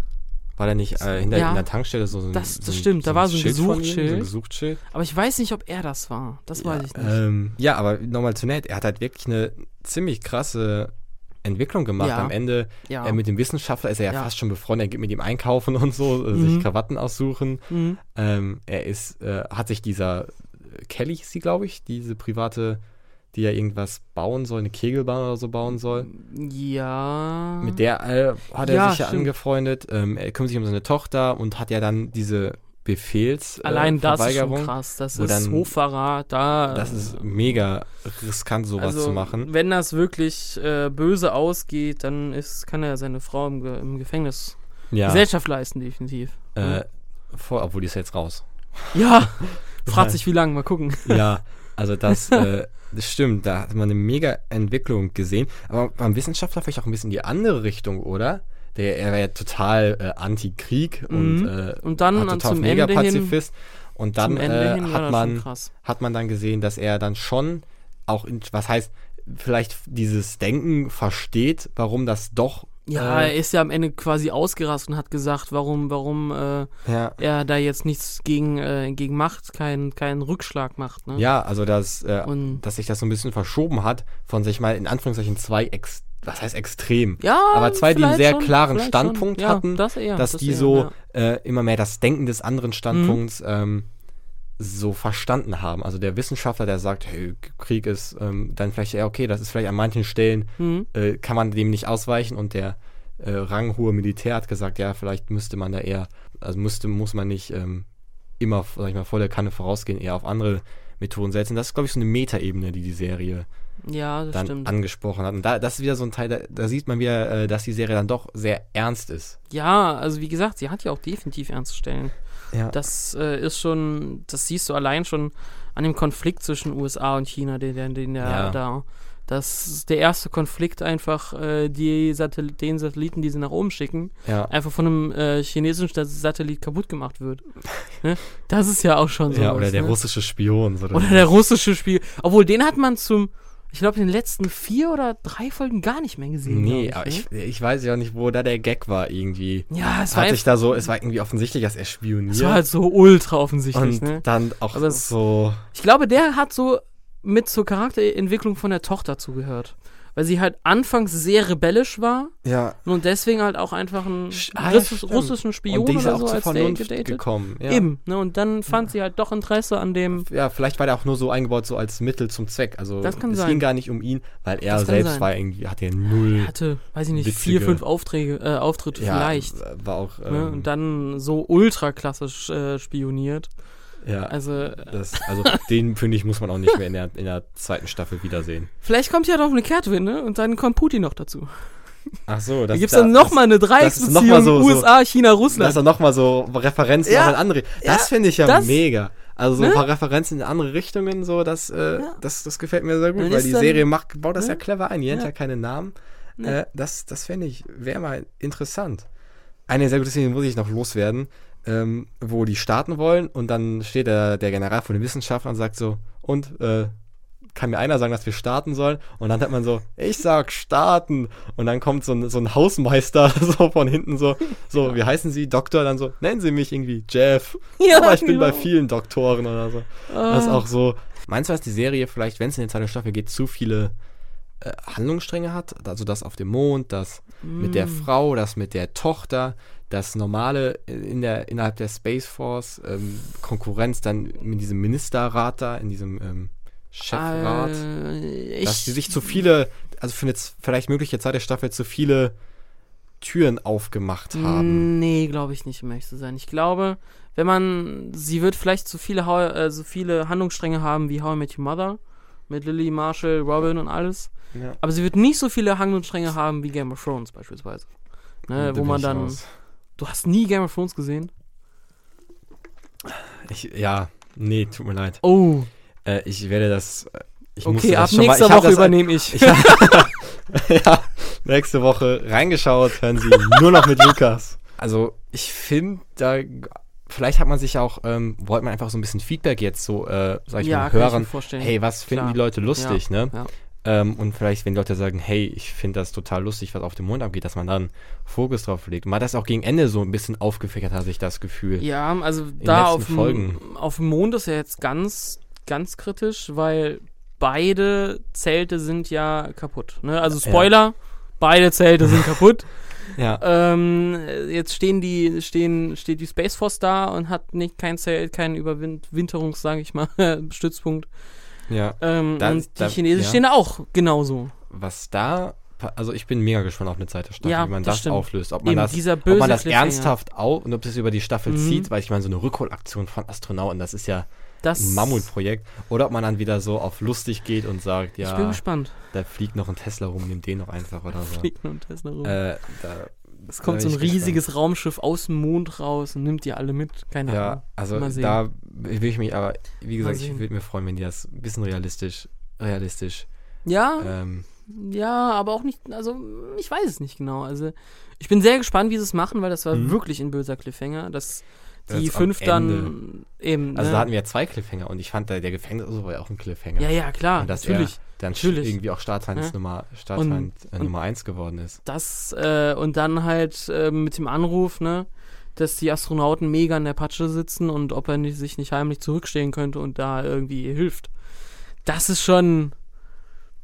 War der nicht äh, hinter Ja. in der Tankstelle so, so ein Das- das so stimmt, da war so ein Schild von ihm, Gesuchschild. So ein Gesuchschild. Aber ich weiß nicht, ob er das war. Das weiß ich nicht. Ähm, ja, aber nochmal zu Ned. Er hat halt wirklich eine ziemlich krasse Entwicklung gemacht. Ja. Am Ende ja. äh, mit dem Wissenschaftler ist er ja, Ja. fast schon befreundet. Er geht mit ihm einkaufen und so, äh, Mhm. sich Krawatten aussuchen. mhm. Ähm, er ist, äh, hat sich dieser äh, Kelly, hieß sie, glaube ich, diese private, die ja irgendwas bauen soll, eine Kegelbahn oder so bauen soll. Ja. Mit der äh, hat er sich ja stimmt. angefreundet. Ähm, er kümmert sich um seine Tochter und hat ja dann diese Befehls Allein äh, das ist schon krass. Das ist dann- Hochverrat. Da, Das ist mega riskant, sowas also, zu machen. Wenn das wirklich äh, böse ausgeht, dann ist, kann er seine Frau im, Ge im Gefängnis Ja, Gesellschaft leisten, definitiv. äh, vor, obwohl die ist jetzt raus. Ja. Fragt sich, wie lange. Mal gucken. Ja, also das, äh, das stimmt, da hat man eine mega Entwicklung gesehen. Aber beim Wissenschaftler vielleicht auch ein bisschen die andere Richtung, oder? Der, er war ja total äh, Anti-Krieg und, Mhm. äh, Und dann total zum mega Ende hin- Pazifist. Und dann äh, hin hat, man, hat man dann gesehen, dass er dann schon auch, in, was heißt, vielleicht dieses Denken versteht, warum das doch Ja, äh, er ist ja am Ende quasi ausgerastet und hat gesagt, warum, warum äh, ja, er da jetzt nichts gegen, äh, gegen macht, keinen keinen Rückschlag macht. Ne? ja, also dass, äh, Und dass sich das so ein bisschen verschoben hat von sich mal in Anführungszeichen zwei ex was heißt extrem? ja, aber zwei, die einen sehr schon, klaren Standpunkt schon. Ja, hatten, das eher, dass das die eher, so ja. äh, immer mehr das Denken des anderen Standpunkts ähm, so verstanden haben. Also der Wissenschaftler, der sagt, hey, Krieg ist ähm, dann vielleicht eher okay, das ist vielleicht an manchen Stellen, Mhm. äh, kann man dem nicht ausweichen und der äh, ranghohe Militär hat gesagt, ja, vielleicht müsste man da eher, also müsste, muss man nicht ähm, immer, sag ich mal, volle Kanne vorausgehen, eher auf andere Methoden setzen. Das ist, glaube ich, so eine Metaebene, die die Serie Ja, das dann stimmt. angesprochen hat. Und da, das ist wieder so ein Teil, da, da sieht man wieder, äh, dass die Serie dann doch sehr ernst ist. Ja, also wie gesagt, sie hat ja auch definitiv ernst zu stellen. Ja. Das äh, ist schon, das siehst du allein schon an dem Konflikt zwischen USA und China, den, den, den der Ja. da. Das ist der erste Konflikt einfach, äh, die Satel den Satelliten, die sie nach oben schicken, ja. einfach von einem äh, chinesischen Satellit kaputt gemacht wird. ne? Das ist ja auch schon so. ja, oder der ne? russische Spion. So Oder der russische Spiel. Obwohl, den hat man zum, ich glaube, in den letzten vier oder drei Folgen gar nicht mehr gesehen. Nee, glaub aber ne? ich, ich weiß ja auch nicht, wo da der Gag war irgendwie. Ja, es Es war, hat sich da so, es war irgendwie offensichtlich, dass er spioniert. es war halt so ultra offensichtlich. und Ne? dann auch es- so. Ich glaube, der hat so mit zur Charakterentwicklung von der Tochter zugehört. Weil sie halt anfangs sehr rebellisch war Ja. und deswegen halt auch einfach einen ah, ja, Russis, stimmt. russischen Spion und die ist oder auch so zur als Vernunft gedatet. gekommen. Ja. Eben, ne? Und dann fand sie halt doch Interesse an dem. Ja, vielleicht war der auch nur so eingebaut, so als Mittel zum Zweck. Also Das kann es sein. ging gar nicht um ihn, weil er Das selbst war irgendwie, hatte ja null. Hatte, weiß ich nicht, Witzige- vier, fünf Aufträge, äh, Auftritte ja, vielleicht. War auch. Ähm, Ne? Und dann so ultra klassisch äh, spioniert. Ja, Also, das, also den finde ich muss man auch nicht mehr in der, in der zweiten Staffel wiedersehen. vielleicht kommt ja noch eine Kehrtwende und dann kommt Putin noch dazu. Ach so, Da das gibt es dann nochmal eine das Dreiecksbeziehung noch mal so- USA, China, Das Russland. ist dann nochmal so Referenzen Ja, in andere. Das finde ich ja das- mega. Also so Ne? ein paar Referenzen in andere Richtungen, so das, äh, Ja. das, das gefällt mir sehr gut, Dann weil die dann- Serie macht, baut das ja Ne? clever ein. Die nennt Ja. ja keine Namen. Ne. Äh, das das fände ich, wäre mal interessant. Eine sehr gute Szene muss ich noch loswerden, ähm, wo die starten wollen und dann steht der, der General von den Wissenschaftlern und sagt so, und äh, kann mir einer sagen, dass wir starten sollen? Und dann hat man so, ich sag starten. Und dann kommt so ein, so ein Hausmeister so von hinten so, so, wie heißen Sie? Doktor? Dann so, nennen Sie mich irgendwie Jeff. Ja, Aber ich bin bei genau. vielen Doktoren oder so. Das ist Ah. auch so. Meinst du, dass die Serie vielleicht, wenn es in der zweiten Staffel geht, zu viele äh, Handlungsstränge hat? Also das auf dem Mond, das mit der Mm. Frau, das mit der Tochter, das normale in der, innerhalb der Space Force, ähm, Konkurrenz dann mit diesem Ministerrat da, in diesem ähm, Chefrat. Äh, dass die sich zu viele, also für eine vielleicht mögliche zweite Staffel zu viele Türen aufgemacht haben. Nee, glaube ich nicht, um ehrlich zu sein. Ich glaube, wenn man, sie wird vielleicht so viele, äh, so viele Handlungsstränge haben wie How I Met Your Mother mit Lily, Marshall, Robin und alles. Ja. Aber sie wird nicht so viele Handlungsstränge haben wie Game of Thrones beispielsweise. Ne, wo man dann. raus. Du hast nie Game of Thrones gesehen? Ich, ja, nee, tut mir leid. Oh, Äh, ich werde das. äh, Ich okay, ab mal- nächster hab Woche das- übernehme ich. Ich ja, nächste Woche reingeschaut, hören Sie nur noch mit Lukas. Also, ich finde, da vielleicht hat man sich auch, ähm, wollte man einfach so ein bisschen Feedback jetzt so, äh, sag ich ja, mal, kann ich mir hören. vorstellen. Hey, was finden Klar. die Leute lustig, ne? ja. Ähm, und vielleicht, wenn die Leute sagen, hey, ich finde das total lustig, was auf dem Mond abgeht, dass man dann Fokus drauf legt. Man hat das auch gegen Ende so ein bisschen aufgefächert, hatte ich das Gefühl. Ja, also da auf dem, auf dem Mond ist ja jetzt ganz, ganz kritisch, weil beide Zelte sind ja kaputt. Ne? Also Spoiler, beide Zelte sind kaputt. Ja. Ähm, jetzt stehen die, stehen, steht die Space Force da und hat nicht kein Zelt, keinen Überwinterungs, sage ich mal, Stützpunkt. Ja. Ähm, Da- und die da- Chinesen ja. stehen da auch genauso. Was da, also ich bin mega gespannt auf eine zweite Staffel, Ja, wie man das das, auflöst. Ob man Eben, das, ob man das ernsthaft auf und ob das über die Staffel Mhm. zieht, weil ich meine, so eine Rückholaktion von Astronauten, das ist ja Das ein Mammutprojekt. Oder ob man dann wieder so auf lustig geht und sagt, Ich bin ja, gespannt. da fliegt noch ein Tesla rum, nimm den noch einfach oder so. Fliegen und Tesla rum. Äh, da, es kommt so ein riesiges Raumschiff aus dem Mond raus und nimmt die alle mit. Keine Ahnung. Ja, also Mal sehen. da will ich mich, aber wie gesagt, ich würde mir freuen, wenn die das ein bisschen realistisch, realistisch, Ja, ähm, ja, aber auch nicht, also ich weiß es nicht genau. Also ich bin sehr gespannt, wie sie es machen, weil das war Mhm. wirklich ein böser Cliffhanger, dass die am fünf dann eben. also ne? da hatten wir ja zwei Cliffhanger und ich fand, der, der Gefängnis war ja auch ein Cliffhanger. ja, ja, klar, natürlich. er dann natürlich. irgendwie auch Staatsfeind Ja. Nummer, Staatsfeind äh, und- Nummer 1 geworden ist. Das, äh, und dann halt äh, mit dem Anruf, ne, dass die Astronauten mega in der Patsche sitzen und ob er nicht, sich nicht heimlich zurückstehen könnte und da irgendwie hilft. Das ist schon.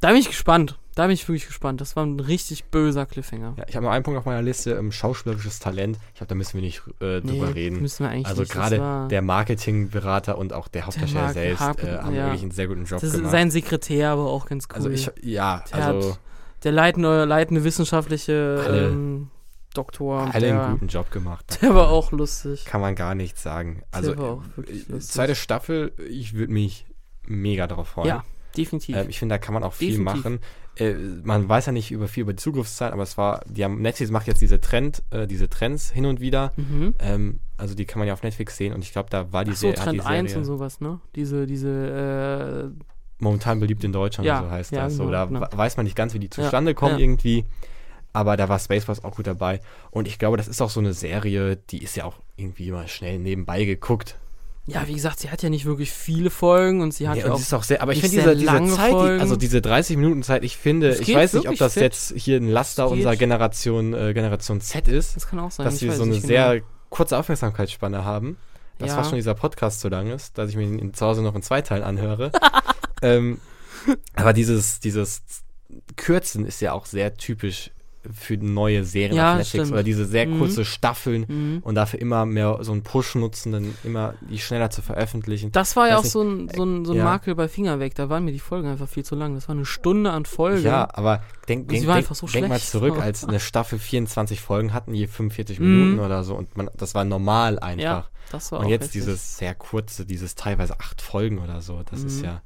Da bin ich gespannt. Da bin ich wirklich gespannt. Das war ein richtig böser Cliffhanger. Ja, ich habe noch einen Punkt auf meiner Liste, ähm, schauspielerisches Talent. Ich glaube, da müssen wir nicht äh, drüber Nee, reden. Müssen wir eigentlich Also gerade der Marketingberater und auch der Hauptdarsteller selbst Harp- äh, haben ja. wirklich einen sehr guten Job Das gemacht. sein Sekretär aber auch ganz cool. also ich, ja, Der also hat der leitende, leitende wissenschaftliche Alle- ähm, Doktor. alle der, einen guten Job gemacht. der war auch lustig. Kann man gar nichts sagen. Also war auch wirklich äh, lustig. zweite Staffel, ich würde mich mega darauf freuen. Ja, definitiv. Ähm, ich finde, da kann man auch viel Definitiv. machen. Äh, man weiß ja nicht über viel über die Zugriffszeit, aber es war, die haben, Netflix macht jetzt diese Trend, äh, diese Trends hin und wieder. mhm. Ähm, also die kann man ja auf Netflix sehen und ich glaube, da war die, Ach so, Serie, hat die Trend 1 Serie und sowas, ne? Diese, diese, äh, momentan beliebt in Deutschland, Ja, so heißt ja, das. So, genau, da genau. we- weiß man nicht ganz, wie die zustande Ja, kommen irgendwie. Aber da war Spaceballs auch gut dabei. Und ich glaube, das ist auch so eine Serie, die ist ja auch irgendwie immer schnell nebenbei geguckt. Ja, wie gesagt, sie hat ja nicht wirklich viele Folgen und sie hat Ja, ja, auch ist auch sehr, aber ich finde diese, diese lange Zeit, Folgen. also diese 30 Minuten Zeit, ich finde, ich weiß nicht, ob das fit. jetzt hier ein Laster unserer Generation, äh, Generation Z ist, Das kann auch sein. dass wir so eine sehr genau. kurze Aufmerksamkeitsspanne haben. Das Ja. war schon dieser Podcast so lang ist, dass ich mir ihn zu Hause noch in zwei Teilen anhöre. ähm, aber dieses, dieses Kürzen ist ja auch sehr typisch für neue Serien Ja, auf Netflix stimmt. oder diese sehr Mhm. kurze Staffeln Mhm. und dafür immer mehr so einen Push nutzen, dann immer die schneller zu veröffentlichen. Das war ja auch nicht, so ein, so ein, so ein ja. Makel bei Finger weg. Da waren mir die Folgen einfach viel zu lang. Das war eine Stunde an Folgen. Ja, aber denk, denk, denk, so denk mal zurück, als eine Staffel 24 Folgen hatten, je 45 Mhm. Minuten oder so und man, das war normal einfach. Ja, das war und jetzt heftig. dieses sehr kurze, dieses teilweise acht Folgen oder so, das ist Mhm. ja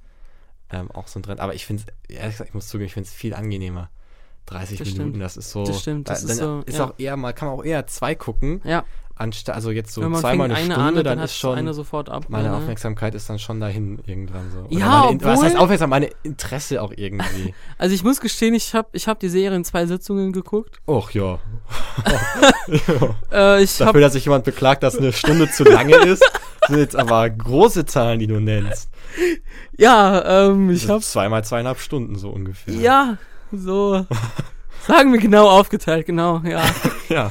ähm, auch so ein Trend. Aber ich finde es, ehrlich gesagt, ich muss zugeben, ich finde es viel angenehmer. 30 Das Minuten, stimmt. das ist so. Das stimmt, das da, ist so, ist ja. auch eher mal, kann man auch eher zwei gucken, Ja, anstatt, also jetzt so zweimal eine eine Stunde, an, dann, dann, ist schon eine sofort ab. meine ne? Aufmerksamkeit ist dann schon dahin irgendwann so. Oder Ja, meine, Was obwohl- heißt Aufmerksamkeit? Meine Interesse auch irgendwie. Also ich muss gestehen, ich habe ich hab die Serie in zwei Sitzungen geguckt. Och ja. Äh, ich Dafür, habe dass sich jemand beklagt, dass eine Stunde zu lange ist, sind jetzt aber große Zahlen, die du nennst. ja, ähm, ich Das habe zweimal zweieinhalb Stunden so ungefähr. ja so sagen wir genau aufgeteilt, genau, ja. Ja.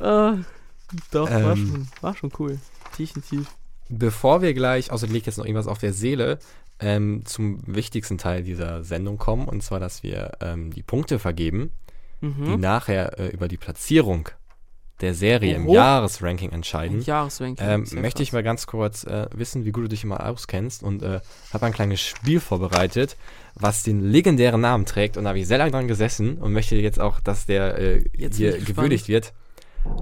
äh, doch, war, Ähm. schon, war schon cool. Definitiv. Bevor wir gleich, außerdem liegt jetzt noch irgendwas auf der Seele, ähm, zum wichtigsten Teil dieser Sendung kommen, und zwar, dass wir ähm, die Punkte vergeben, die Mhm. nachher äh, über die Platzierung der Serie im Oho. Jahresranking Ein entscheiden. Jahresranking. Ähm, möchte ich krass. mal ganz kurz äh, wissen, wie gut du dich immer auskennst und äh, habe ein kleines Spiel vorbereitet, was den legendären Namen trägt und da habe ich sehr lange dran gesessen und möchte jetzt auch, dass der äh, Jetzt hier ich gewürdigt wird.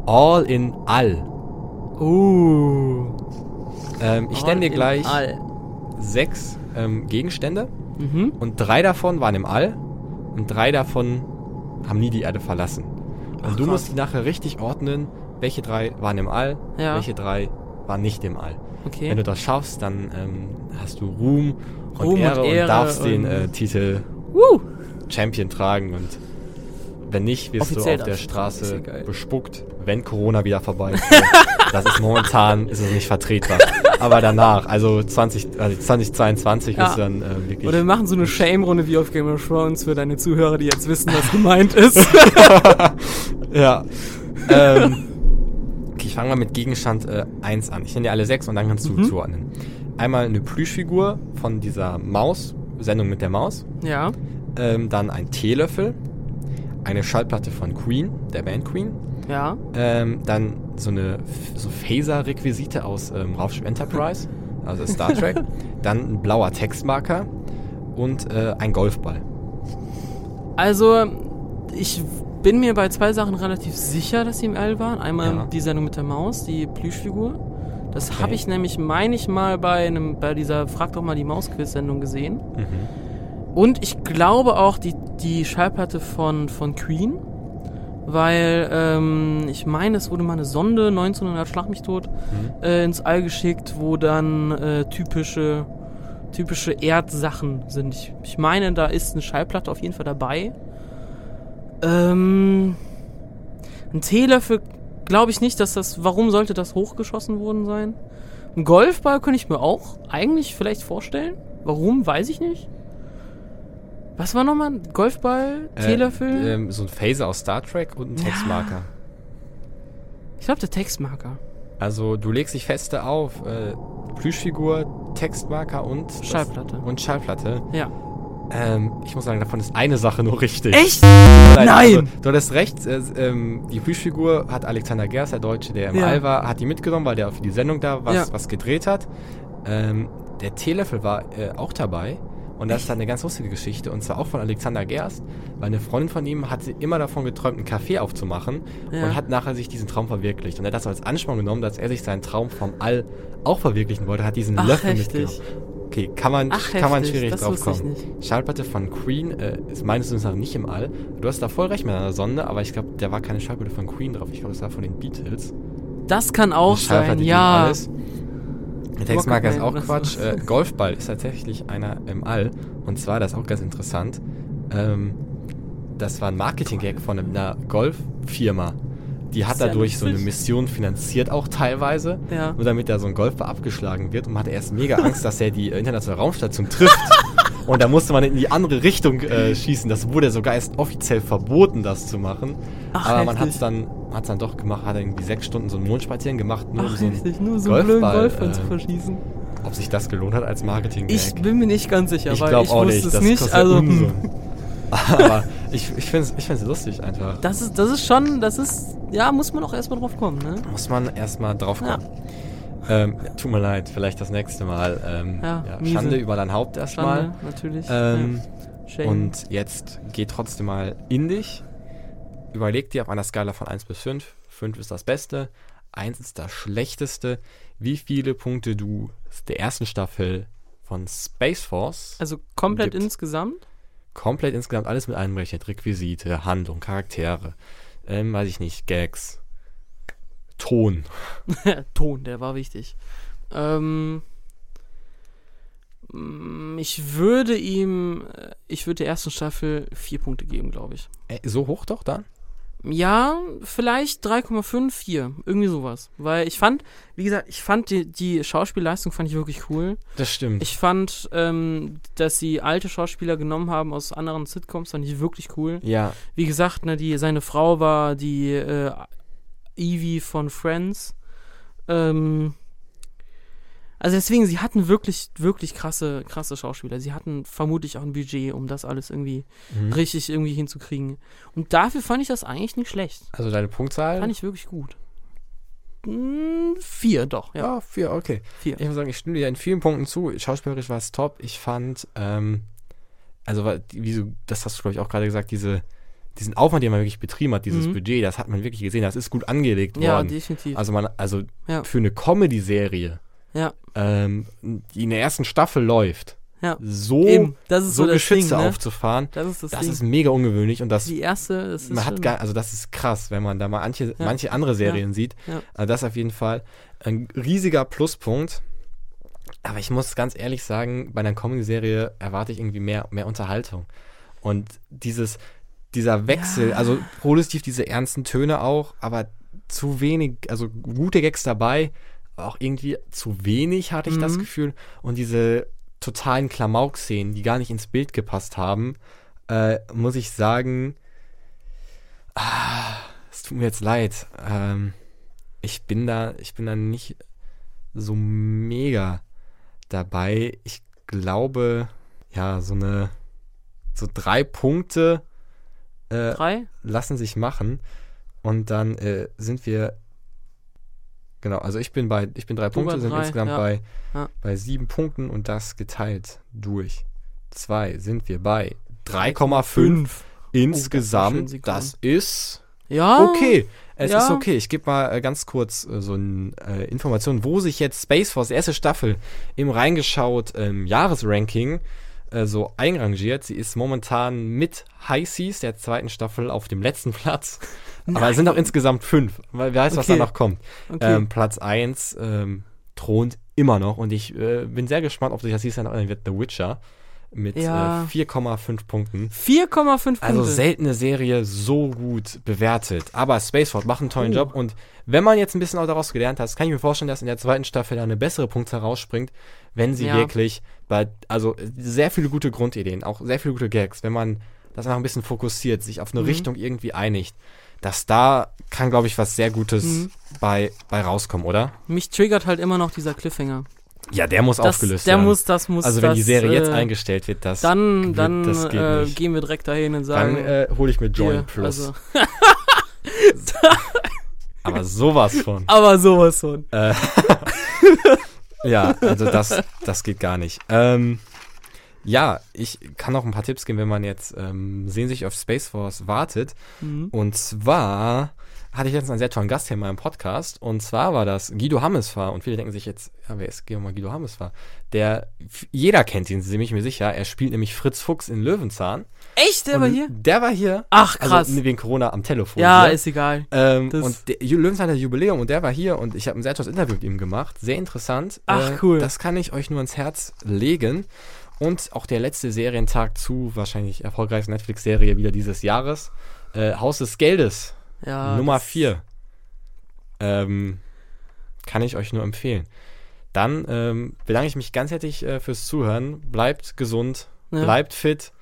All in All. Uh. Ähm, ich nenne dir gleich All. sechs ähm, Gegenstände Mhm. und drei davon waren im All und drei davon haben nie die Erde verlassen. Und Ach, du musst die nachher richtig ordnen, welche drei waren im All, Ja. welche drei waren nicht im All. Okay. Wenn du das schaffst, dann ähm, hast du Ruhm und, Ruhm und Ehre, und, Ehre darfst den und- äh, Titel Woo. Champion tragen und wenn nicht, wirst Offiziell du auf der Straße bespuckt, wenn Corona wieder vorbei ist. das ist momentan ist es nicht vertretbar. Aber danach, also 20, also 2022 Ja. ist dann äh, wirklich. Oder wir machen so eine Shame-Runde wie auf Game of Thrones für deine Zuhörer, die jetzt wissen, was gemeint ist. ja. ähm, okay, ich fange mal mit Gegenstand äh, 1 an. Ich nenne dir alle sechs und dann kannst du Mhm. zuordnen. Einmal eine Plüschfigur von dieser Maus, Sendung mit der Maus. ja. Ähm, dann ein Teelöffel. Eine Schallplatte von Queen, der Band Queen. Ja. Ähm, dann so eine so Phaser-Requisite aus ähm, Raumschiff Enterprise, also Star Trek. dann ein blauer Textmarker und äh, ein Golfball. Also, ich bin mir bei zwei Sachen relativ sicher, dass sie im All waren. Einmal Ja. die Sendung mit der Maus, die Plüschfigur. Das Okay. habe ich nämlich, meine ich mal, bei einem, bei dieser Frag doch mal die Maus-Quiz-Sendung gesehen. Mhm. Und ich glaube auch die, die Schallplatte von, von Queen. Weil, ähm, ich meine, es wurde mal eine Sonde, 1900 Schlag mich tot, Mhm. äh, ins All geschickt, wo dann äh, typische, typische Erdsachen sind. Ich, ich meine, da ist eine Schallplatte auf jeden Fall dabei. Ähm, ein Teelöffel glaube ich nicht, dass das. Warum sollte das hochgeschossen worden sein? Ein Golfball könnte ich mir auch eigentlich vielleicht vorstellen. Warum, weiß ich nicht. Was war nochmal? Golfball, Teelöffel? Äh, ähm, so ein Phaser aus Star Trek und ein Ja. Textmarker. ich glaube, der Textmarker. Also du legst dich feste auf äh, Plüschfigur, Textmarker und Schallplatte. und Schallplatte. Ja. Ähm, ich muss sagen, davon ist eine Sache nur richtig. Echt? Nein! Nein! Also, du hattest recht, äh, ähm, die Plüschfigur hat Alexander Gers, der Deutsche, der im Ja. All war, hat die mitgenommen, weil der für die Sendung da was, Ja. was gedreht hat. Ähm, der Teelöffel war äh, auch dabei Und das ist dann eine ganz lustige Geschichte. Und zwar auch von Alexander Gerst, weil eine Freundin von ihm hatte immer davon geträumt, einen Café aufzumachen Ja. und hat nachher sich diesen Traum verwirklicht. Und er hat das als Ansporn genommen, dass er sich seinen Traum vom All auch verwirklichen wollte, hat diesen Ach, Löffel heftig. mitgenommen. Okay, kann man, Ach, kann man schwierig drauf kommen. Schallplatte von Queen äh, ist meines Wissens nach nicht im All. Du hast da voll recht mit einer Sonde, aber ich glaube, da war keine Schallplatte von Queen drauf. Ich glaube, das war von den Beatles. Das kann auch sein, ja. Textmarker ist auch Quatsch. Äh, Golfball ist tatsächlich einer im All. Und zwar, das ist auch ganz interessant. Ähm, das war ein Marketing-Gag von einer Golffirma. Die hat dadurch so eine. Mission finanziert auch teilweise. Ja. Nur damit da so ein Golfball abgeschlagen wird. Und man hatte erst mega Angst, dass er die äh, internationale Raumstation trifft. Und da musste man in die andere Richtung äh, schießen. Das wurde sogar erst offiziell verboten, das zu machen. Ach, Aber man hat es dann, hat's dann doch gemacht, hat irgendwie sechs Stunden so einen Mondspaziergang gemacht, nur um Ach, so einen heftig, nur so einen blöden Golfball, Golfball zu äh, verschießen. ob sich das gelohnt hat als marketing Ich bin mir nicht ganz sicher, ich weil ich auch wusste nicht. es nicht. Also, Unsummen. Aber ich, ich finde es ich find's lustig einfach. das ist, das ist schon, das ist, ja, muss man auch erstmal drauf kommen, ne? Muss man erstmal drauf kommen. Ähm, tut mir leid, vielleicht das nächste Mal. Ähm, Ja, ja. Schande über dein Haupt erstmal. Natürlich. Ähm, ja. Und jetzt geh trotzdem mal in dich. Überleg dir auf einer Skala von 1 bis 5. 5 ist das Beste, 1 ist das Schlechteste. Wie viele Punkte du der ersten Staffel von Space Force also komplett gibt. insgesamt? komplett insgesamt alles mit einberechnet. Requisite, Handlung, Charaktere, ähm, weiß ich nicht, Gags, Ton. Ton, der war wichtig. Ähm, mm, ich würde ihm, äh, ich würde der ersten Staffel vier Punkte geben, glaube ich. Äh, so hoch doch dann? Ja, vielleicht 3,5, 4. Irgendwie sowas. Weil ich fand, wie gesagt, ich fand die, die Schauspielleistung fand ich wirklich cool. Das stimmt. Ich fand, ähm, dass sie alte Schauspieler genommen haben aus anderen Sitcoms, fand ich wirklich cool. ja, Wie gesagt, ne, die, seine Frau war die äh, Evie von Friends. Ähm, also deswegen, sie hatten wirklich, wirklich krasse, krasse Schauspieler. Sie hatten vermutlich auch ein Budget, um das alles irgendwie mhm. richtig irgendwie hinzukriegen. Und dafür fand ich das eigentlich nicht schlecht. also deine Punktzahl? Fand ich wirklich gut. Mm, vier, doch, ja. ja, vier, okay. Vier. Ich muss sagen, ich stimme dir in vielen Punkten zu. Schauspielerisch war es top. Ich fand, ähm, also wie du, das hast du, glaube ich, auch gerade gesagt, diese, diesen Aufwand, den man wirklich betrieben hat, dieses Mhm. Budget, das hat man wirklich gesehen, das ist gut angelegt Ja, worden. definitiv. Also man, also Ja. für eine Comedy-Serie, ja, ähm, die in der ersten Staffel läuft, ja. so, ist so so Geschütze Ding, ne? aufzufahren, Das ist das, das ist mega ungewöhnlich und das die erste, das ist man hat gar, also das ist krass, wenn man da mal manche, Ja. manche andere Serien sieht. Ja. Also das auf jeden Fall ein riesiger Pluspunkt. Aber ich muss ganz ehrlich sagen, bei einer Comedy-Serie erwarte ich irgendwie mehr, mehr Unterhaltung. Und dieses, dieser Wechsel, Ja. also positiv diese ernsten Töne auch, aber zu wenig, also gute Gags dabei, auch irgendwie zu wenig hatte ich das Mhm. Gefühl. Und diese totalen Klamauk-Szenen, die gar nicht ins Bild gepasst haben, äh, muss ich sagen, ah, es tut mir jetzt leid. Ähm, ich bin da, ich bin da nicht so mega dabei. Ich glaube, ja, so eine, so drei Punkte äh, Drei? lassen sich machen. Und dann äh, sind wir, genau, also ich bin bei, ich bin drei Du Punkte, sind drei, insgesamt ja. bei, Ja. bei sieben Punkten und das geteilt durch zwei sind wir bei 3,5 insgesamt. Sigmund. das ist Ja. okay. Es ja. ist okay. Ich gebe mal äh, ganz kurz äh, so eine äh, Information, wo sich jetzt Space Force, erste Staffel, im reingeschaut ähm, Jahresranking äh, so einrangiert. Sie ist momentan mit High Seas, der zweiten Staffel, auf dem letzten Platz. Aber es sind auch insgesamt fünf. Weil wer weiß, was Okay. da noch kommt. Okay. Ähm, Platz 1 ähm, thront immer noch und ich äh, bin sehr gespannt, ob sich das dieses Jahr noch ändern wird. The Witcher mit Ja. äh, 4,5 Punkten. 4,5 Punkte. Also seltene Serie so gut bewertet. Aber Spaceford macht einen tollen Oh. Job und wenn man jetzt ein bisschen auch daraus gelernt hat, kann ich mir vorstellen, dass in der zweiten Staffel da eine bessere Punktzahl rausspringt, wenn sie Ja. wirklich bei, also sehr viele gute Grundideen, auch sehr viele gute Gags, wenn man das einfach ein bisschen fokussiert, sich auf eine Mhm. Richtung irgendwie einigt, dass da kann, glaube ich, was sehr Gutes Mhm. bei, bei rauskommen, oder? Mich triggert halt immer noch dieser Cliffhanger. Ja, der muss Das, aufgelöst der werden. muss, das muss. also wenn das, die Serie jetzt äh, eingestellt wird, das Dann, wird- dann das äh, gehen wir direkt dahin und dann sagen. äh, hole ich mir Join hier, Plus. Also, Aber sowas von. aber sowas von. Äh, ja, also das, das geht gar nicht. Ähm, Ja, ich kann noch ein paar Tipps geben, wenn man jetzt ähm, sehnsüchtig auf Space Force wartet. Mhm. Und zwar hatte ich letztens einen sehr tollen Gast hier in meinem Podcast. Und zwar war das Guido Hammesfahr. Und viele denken sich jetzt, ja, wer ist Guido Hammesfahr? Der, jeder kennt ihn, bin ich mir sicher. Er spielt nämlich Fritz Fuchs in Löwenzahn. Echt, der Und war hier? Der war hier. Ach, krass. Also wegen Corona am Telefon. ja, hier. ist egal. Ähm, und der Löwenzahn hat Jubiläum und der war hier und ich habe ein sehr tolles Interview mit ihm gemacht. Sehr interessant. Ach, Äh, cool. Das kann ich euch nur ans Herz legen. Und auch der letzte Serientag zu wahrscheinlich erfolgreichsten Netflix-Serie wieder dieses Jahres. Äh, Haus des Geldes, Ja. Nummer das- 4. Ähm, kann ich euch nur empfehlen. Dann ähm, bedanke ich mich ganz herzlich äh, fürs Zuhören. Bleibt gesund, Ja. bleibt fit.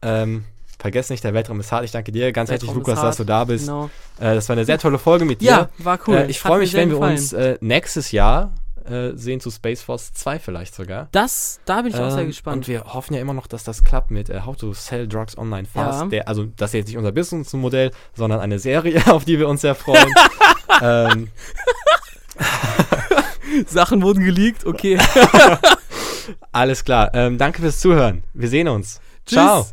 Ähm, vergesst nicht, der Weltraum ist hart. Ich danke dir ganz herzlich, Weltraum ist Lukas, dass du da bist. Genau. Äh, das war eine sehr tolle Folge mit dir. Ja, war cool. Äh, ich freue mich, wenn wir gefallen. uns äh, nächstes Jahr äh, sehen zu Space Force 2 vielleicht sogar. Das, da bin ich auch sehr Ähm, gespannt. Und wir hoffen ja immer noch, dass das klappt mit äh, How to Sell Drugs Online Fast. Ja. Der, also das ist jetzt nicht unser Businessmodell, sondern eine Serie, auf die wir uns sehr freuen. ähm, Sachen wurden geleakt, okay. alles klar. Ähm, danke fürs Zuhören. Wir sehen uns. Tschüss. Ciao.